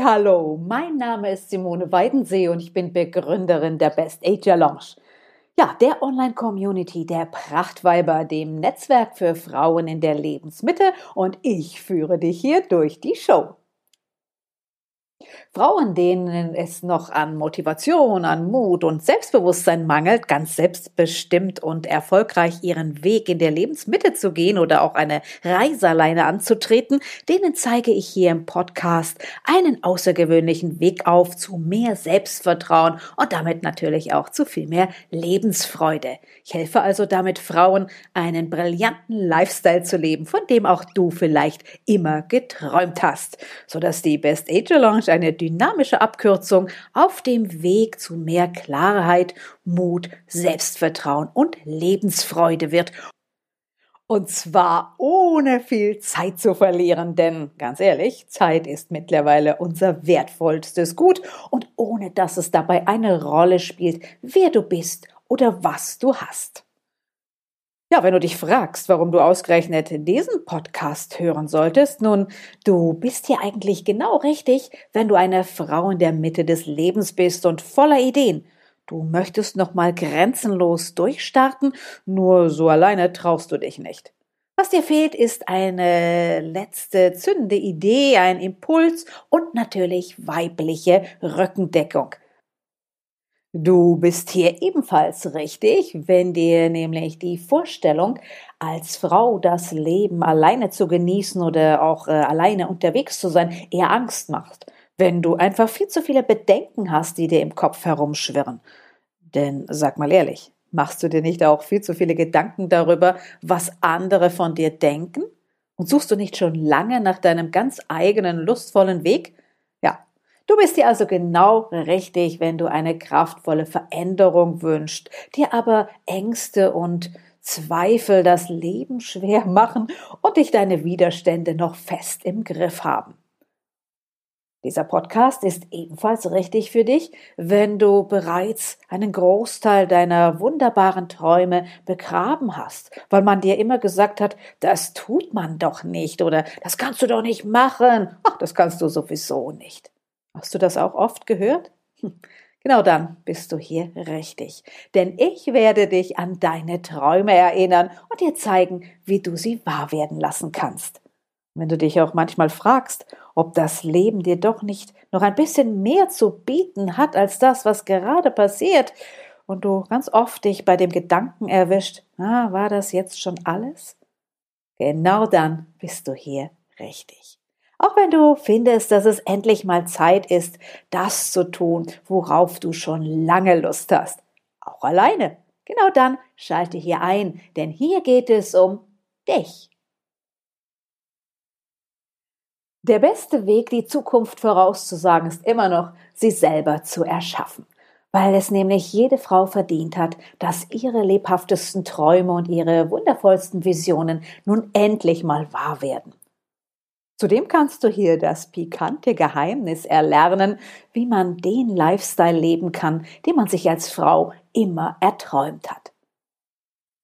Hallo, mein Name ist Simone Weidensee und ich bin Begründerin der Best Age Lounge. Ja, der Online-Community der Prachtweiber, dem Netzwerk für Frauen in der Lebensmitte und ich führe dich hier durch die Show. Frauen, denen es noch an Motivation, an Mut und Selbstbewusstsein mangelt, ganz selbstbestimmt und erfolgreich ihren Weg in der Lebensmitte zu gehen oder auch eine Reise alleine anzutreten, denen zeige ich hier im Podcast einen außergewöhnlichen Weg auf zu mehr Selbstvertrauen und damit natürlich auch zu viel mehr Lebensfreude. Ich helfe also damit Frauen, einen brillanten Lifestyle zu leben, von dem auch du vielleicht immer geträumt hast, sodass die Best Age Lounge eine dynamische Abkürzung auf dem Weg zu mehr Klarheit, Mut, Selbstvertrauen und Lebensfreude wird. Und zwar ohne viel Zeit zu verlieren, denn ganz ehrlich, Zeit ist mittlerweile unser wertvollstes Gut und ohne dass es dabei eine Rolle spielt, wer du bist oder was du hast. Ja, wenn du dich fragst, warum du ausgerechnet diesen Podcast hören solltest, nun, du bist hier eigentlich genau richtig, wenn du eine Frau in der Mitte des Lebens bist und voller Ideen. Du möchtest nochmal grenzenlos durchstarten, nur so alleine traust du dich nicht. Was dir fehlt, ist eine letzte zündende Idee, ein Impuls und natürlich weibliche Rückendeckung. Du bist hier ebenfalls richtig, wenn dir nämlich die Vorstellung, als Frau das Leben alleine zu genießen oder auch äh, alleine unterwegs zu sein, eher Angst macht. Wenn du einfach viel zu viele Bedenken hast, die dir im Kopf herumschwirren. Denn sag mal ehrlich, machst du dir nicht auch viel zu viele Gedanken darüber, was andere von dir denken? Und suchst du nicht schon lange nach deinem ganz eigenen lustvollen Weg? Du bist dir also genau richtig, wenn du eine kraftvolle Veränderung wünschst, dir aber Ängste und Zweifel das Leben schwer machen und dich deine Widerstände noch fest im Griff haben. Dieser Podcast ist ebenfalls richtig für dich, wenn du bereits einen Großteil deiner wunderbaren Träume begraben hast, weil man dir immer gesagt hat, das tut man doch nicht oder das kannst du doch nicht machen. Ach, das kannst du sowieso nicht. Hast du das auch oft gehört? Genau dann bist du hier richtig. Denn ich werde dich an deine Träume erinnern und dir zeigen, wie du sie wahr werden lassen kannst. Wenn du dich auch manchmal fragst, ob das Leben dir doch nicht noch ein bisschen mehr zu bieten hat als das, was gerade passiert, und du ganz oft dich bei dem Gedanken erwischt, ah, war das jetzt schon alles? Genau dann bist du hier richtig. Auch wenn du findest, dass es endlich mal Zeit ist, das zu tun, worauf du schon lange Lust hast. Auch alleine. Genau dann schalte hier ein, denn hier geht es um dich. Der beste Weg, die Zukunft vorauszusagen, ist immer noch, sie selber zu erschaffen. Weil es nämlich jede Frau verdient hat, dass ihre lebhaftesten Träume und ihre wundervollsten Visionen nun endlich mal wahr werden. Zudem kannst du hier das pikante Geheimnis erlernen, wie man den Lifestyle leben kann, den man sich als Frau immer erträumt hat.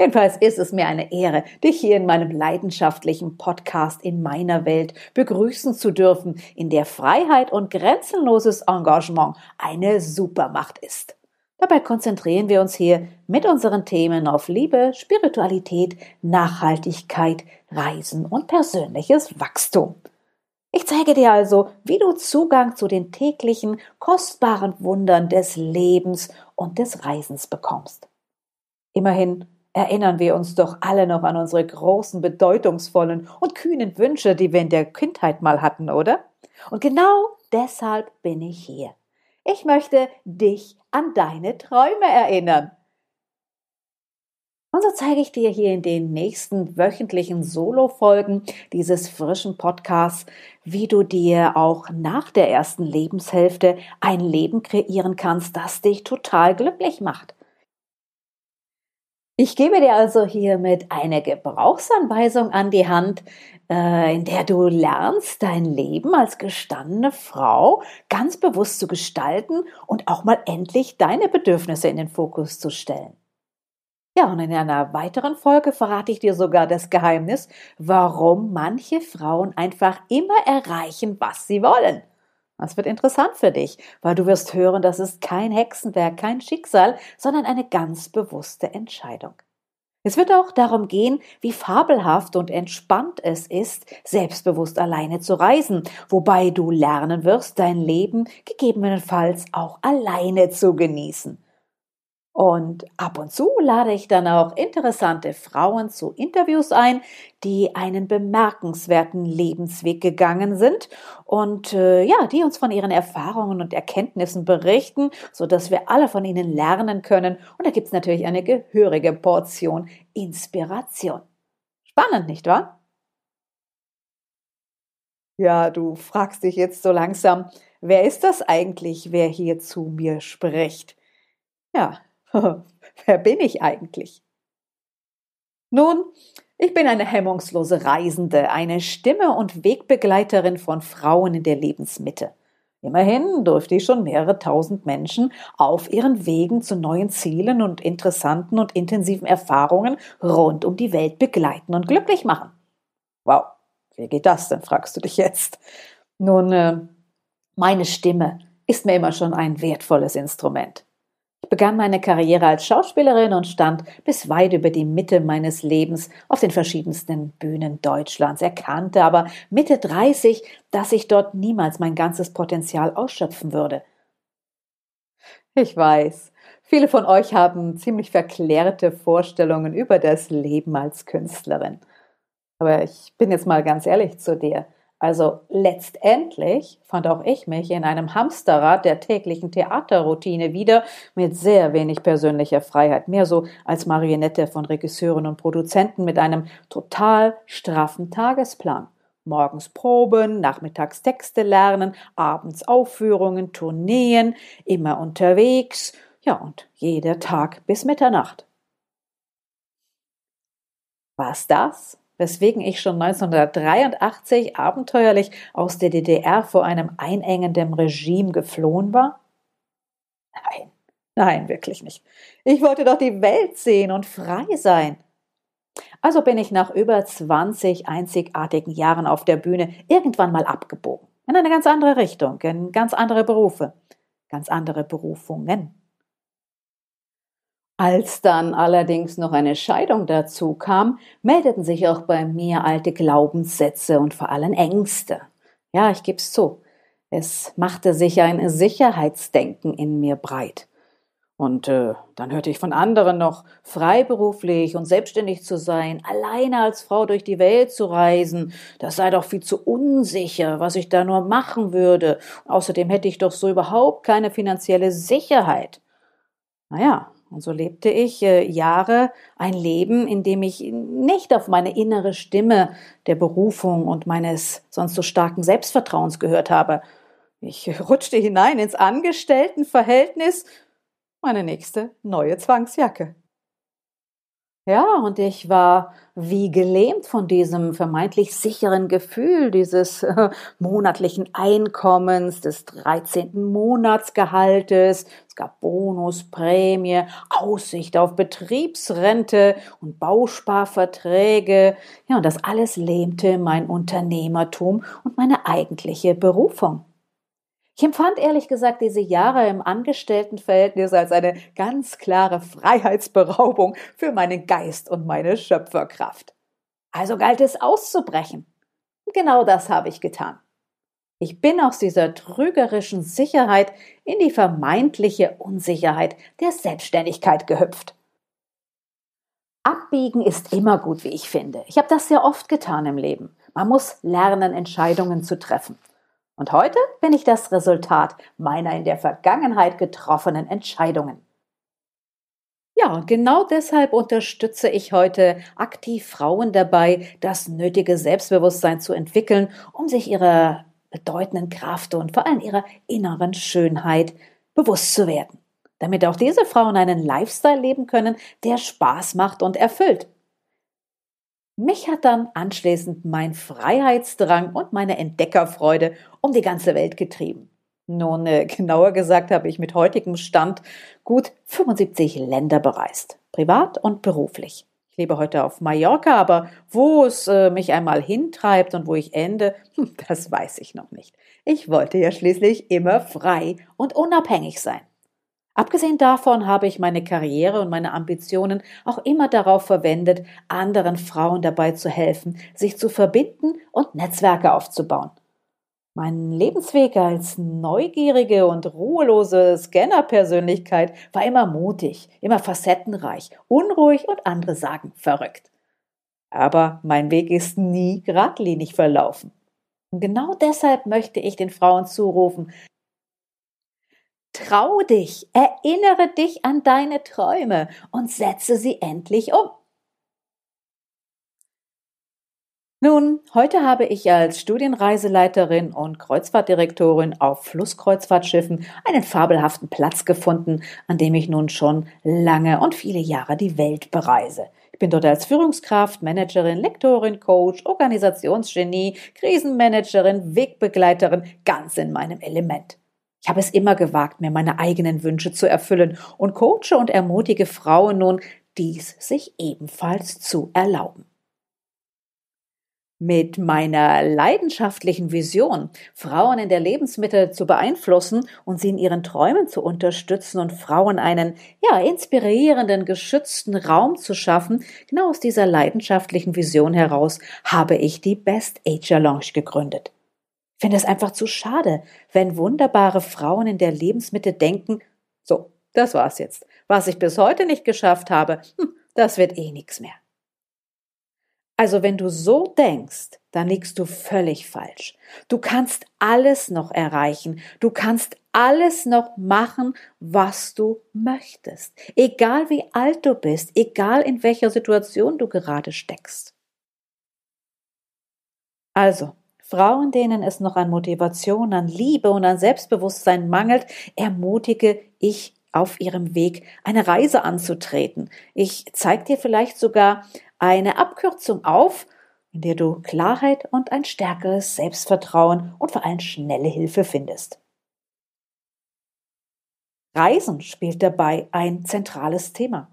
Jedenfalls ist es mir eine Ehre, dich hier in meinem leidenschaftlichen Podcast in meiner Welt begrüßen zu dürfen, in der Freiheit und grenzenloses Engagement eine Supermacht ist. Dabei konzentrieren wir uns hier mit unseren Themen auf Liebe, Spiritualität, Nachhaltigkeit, Reisen und persönliches Wachstum. Ich zeige dir also, wie du Zugang zu den täglichen, kostbaren Wundern des Lebens und des Reisens bekommst. Immerhin erinnern wir uns doch alle noch an unsere großen, bedeutungsvollen und kühnen Wünsche, die wir in der Kindheit mal hatten, oder? Und genau deshalb bin ich hier. Ich möchte dich an deine Träume erinnern. Und so zeige ich dir hier in den nächsten wöchentlichen Solo-Folgen dieses frischen Podcasts, wie du dir auch nach der ersten Lebenshälfte ein Leben kreieren kannst, das dich total glücklich macht. Ich gebe dir also hiermit eine Gebrauchsanweisung an die Hand, äh, in der du lernst, dein Leben als gestandene Frau ganz bewusst zu gestalten und auch mal endlich deine Bedürfnisse in den Fokus zu stellen. Ja, und in einer weiteren Folge verrate ich dir sogar das Geheimnis, warum manche Frauen einfach immer erreichen, was sie wollen. Das wird interessant für dich, weil du wirst hören, das ist kein Hexenwerk, kein Schicksal, sondern eine ganz bewusste Entscheidung. Es wird auch darum gehen, wie fabelhaft und entspannt es ist, selbstbewusst alleine zu reisen, wobei du lernen wirst, dein Leben gegebenenfalls auch alleine zu genießen. Und ab und zu lade ich dann auch interessante Frauen zu Interviews ein, die einen bemerkenswerten Lebensweg gegangen sind und äh, ja, die uns von ihren Erfahrungen und Erkenntnissen berichten, so dass wir alle von ihnen lernen können. Und da gibt es natürlich eine gehörige Portion Inspiration. Spannend, nicht wahr? Ja, du fragst dich jetzt so langsam, wer ist das eigentlich, wer hier zu mir spricht? Ja, Wer bin ich eigentlich? Nun, ich bin eine hemmungslose Reisende, eine Stimme und Wegbegleiterin von Frauen in der Lebensmitte. Immerhin durfte ich schon mehrere tausend Menschen auf ihren Wegen zu neuen Zielen und interessanten und intensiven Erfahrungen rund um die Welt begleiten und glücklich machen. Wow, wie geht das denn, fragst du dich jetzt? Nun, äh, meine Stimme ist mir immer schon ein wertvolles Instrument. Begann meine Karriere als Schauspielerin und stand bis weit über die Mitte meines Lebens auf den verschiedensten Bühnen Deutschlands, erkannte aber Mitte 30, dass ich dort niemals mein ganzes Potenzial ausschöpfen würde. Ich weiß, viele von euch haben ziemlich verklärte Vorstellungen über das Leben als Künstlerin. Aber ich bin jetzt mal ganz ehrlich zu dir. Also letztendlich fand auch ich mich in einem Hamsterrad der täglichen Theaterroutine wieder mit sehr wenig persönlicher Freiheit, mehr so als Marionette von Regisseuren und Produzenten mit einem total straffen Tagesplan. Morgens Proben, nachmittags Texte lernen, abends Aufführungen, Tourneen, immer unterwegs, ja und jeder Tag bis Mitternacht. Was das? Weswegen ich schon 1983 abenteuerlich aus der DDR vor einem einengenden Regime geflohen war? Nein, nein, wirklich nicht. Ich wollte doch die Welt sehen und frei sein. Also bin ich nach über 20 einzigartigen Jahren auf der Bühne irgendwann mal abgebogen. In eine ganz andere Richtung, in ganz andere Berufe, ganz andere Berufungen. Als dann allerdings noch eine Scheidung dazu kam, meldeten sich auch bei mir alte Glaubenssätze und vor allem Ängste. Ja, ich geb's zu. Es machte sich ein Sicherheitsdenken in mir breit. Und äh, dann hörte ich von anderen noch, freiberuflich und selbstständig zu sein, alleine als Frau durch die Welt zu reisen, das sei doch viel zu unsicher, was ich da nur machen würde. Außerdem hätte ich doch so überhaupt keine finanzielle Sicherheit. Naja, und so lebte ich äh, Jahre ein Leben, in dem ich nicht auf meine innere Stimme der Berufung und meines sonst so starken Selbstvertrauens gehört habe. Ich rutschte hinein ins Angestelltenverhältnis, meine nächste neue Zwangsjacke. Ja, und ich war wie gelähmt von diesem vermeintlich sicheren Gefühl dieses äh, monatlichen Einkommens, des 13. Monatsgehaltes. Es gab Bonus, Prämie, Aussicht auf Betriebsrente und Bausparverträge. Ja, und das alles lähmte mein Unternehmertum und meine eigentliche Berufung. Ich empfand ehrlich gesagt diese Jahre im Angestelltenverhältnis als eine ganz klare Freiheitsberaubung für meinen Geist und meine Schöpferkraft. Also galt es auszubrechen. Und genau das habe ich getan. Ich bin aus dieser trügerischen Sicherheit in die vermeintliche Unsicherheit der Selbstständigkeit gehüpft. Abbiegen ist immer gut, wie ich finde. Ich habe das sehr oft getan im Leben. Man muss lernen, Entscheidungen zu treffen. Und heute bin ich das Resultat meiner in der Vergangenheit getroffenen Entscheidungen. Ja, genau deshalb unterstütze ich heute aktiv Frauen dabei, das nötige Selbstbewusstsein zu entwickeln, um sich ihrer bedeutenden Kraft und vor allem ihrer inneren Schönheit bewusst zu werden, damit auch diese Frauen einen Lifestyle leben können, der Spaß macht und erfüllt. Mich hat dann anschließend mein Freiheitsdrang und meine Entdeckerfreude um die ganze Welt getrieben. Nun, äh, genauer gesagt habe ich mit heutigem Stand gut 75 Länder bereist, privat und beruflich. Ich lebe heute auf Mallorca, aber wo es äh, mich einmal hintreibt und wo ich ende, hm, das weiß ich noch nicht. Ich wollte ja schließlich immer frei und unabhängig sein. Abgesehen davon habe ich meine Karriere und meine Ambitionen auch immer darauf verwendet, anderen Frauen dabei zu helfen, sich zu verbinden und Netzwerke aufzubauen. Mein Lebensweg als neugierige und ruhelose Scanner-Persönlichkeit war immer mutig, immer facettenreich, unruhig und andere sagen verrückt. Aber mein Weg ist nie geradlinig verlaufen. Und genau deshalb möchte ich den Frauen zurufen, Trau dich, erinnere dich an deine Träume und setze sie endlich um. Nun, heute habe ich als Studienreiseleiterin und Kreuzfahrtdirektorin auf Flusskreuzfahrtschiffen einen fabelhaften Platz gefunden, an dem ich nun schon lange und viele Jahre die Welt bereise. Ich bin dort als Führungskraft, Managerin, Lektorin, Coach, Organisationsgenie, Krisenmanagerin, Wegbegleiterin ganz in meinem Element. Ich habe es immer gewagt, mir meine eigenen Wünsche zu erfüllen und coache und ermutige Frauen nun, dies sich ebenfalls zu erlauben. Mit meiner leidenschaftlichen Vision, Frauen in der Lebensmittel zu beeinflussen und sie in ihren Träumen zu unterstützen und Frauen einen, ja, inspirierenden, geschützten Raum zu schaffen, genau aus dieser leidenschaftlichen Vision heraus habe ich die Best Ager Lounge gegründet. Finde es einfach zu schade, wenn wunderbare Frauen in der Lebensmitte denken, so, das war's jetzt. Was ich bis heute nicht geschafft habe, hm, das wird eh nix mehr. Also wenn du so denkst, dann liegst du völlig falsch. Du kannst alles noch erreichen. Du kannst alles noch machen, was du möchtest. Egal wie alt du bist, egal in welcher Situation du gerade steckst. Also, Frauen, denen es noch an Motivation, an Liebe und an Selbstbewusstsein mangelt, ermutige ich auf ihrem Weg, eine Reise anzutreten. Ich zeige dir vielleicht sogar eine Abkürzung auf, in der du Klarheit und ein stärkeres Selbstvertrauen und vor allem schnelle Hilfe findest. Reisen spielt dabei ein zentrales Thema.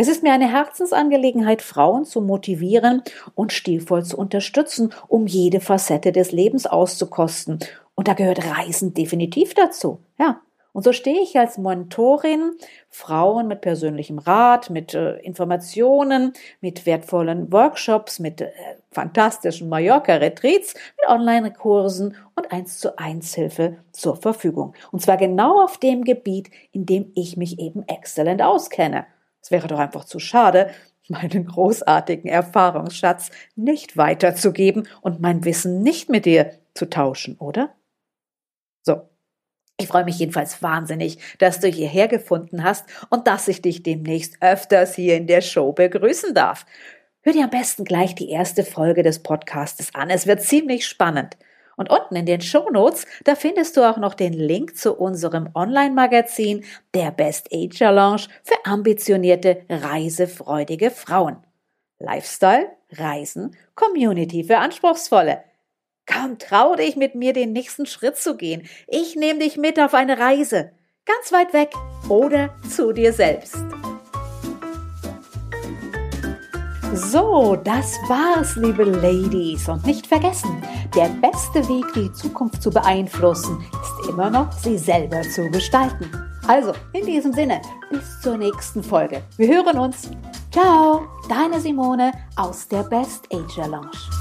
Es ist mir eine Herzensangelegenheit, Frauen zu motivieren und stilvoll zu unterstützen, um jede Facette des Lebens auszukosten. Und da gehört Reisen definitiv dazu. Ja, und so stehe ich als Mentorin Frauen mit persönlichem Rat, mit äh, Informationen, mit wertvollen Workshops, mit äh, fantastischen Mallorca-Retreats, mit Online-Kursen und eins zu eins Hilfe zur Verfügung. Und zwar genau auf dem Gebiet, in dem ich mich eben exzellent auskenne. Es wäre doch einfach zu schade, meinen großartigen Erfahrungsschatz nicht weiterzugeben und mein Wissen nicht mit dir zu tauschen, oder? So, ich freue mich jedenfalls wahnsinnig, dass du hierher gefunden hast und dass ich dich demnächst öfters hier in der Show begrüßen darf. Hör dir am besten gleich die erste Folge des Podcastes an. Es wird ziemlich spannend. Und unten in den Show Notes, da findest du auch noch den Link zu unserem Online-Magazin der Best Age Challenge für ambitionierte, reisefreudige Frauen. Lifestyle, Reisen, Community für Anspruchsvolle. Komm, trau dich mit mir den nächsten Schritt zu gehen. Ich nehme dich mit auf eine Reise. Ganz weit weg oder zu dir selbst. So, das war's, liebe Ladies. Und nicht vergessen, der beste Weg, die Zukunft zu beeinflussen, ist immer noch, sie selber zu gestalten. Also, in diesem Sinne, bis zur nächsten Folge. Wir hören uns. Ciao, deine Simone aus der Best Ager Lounge.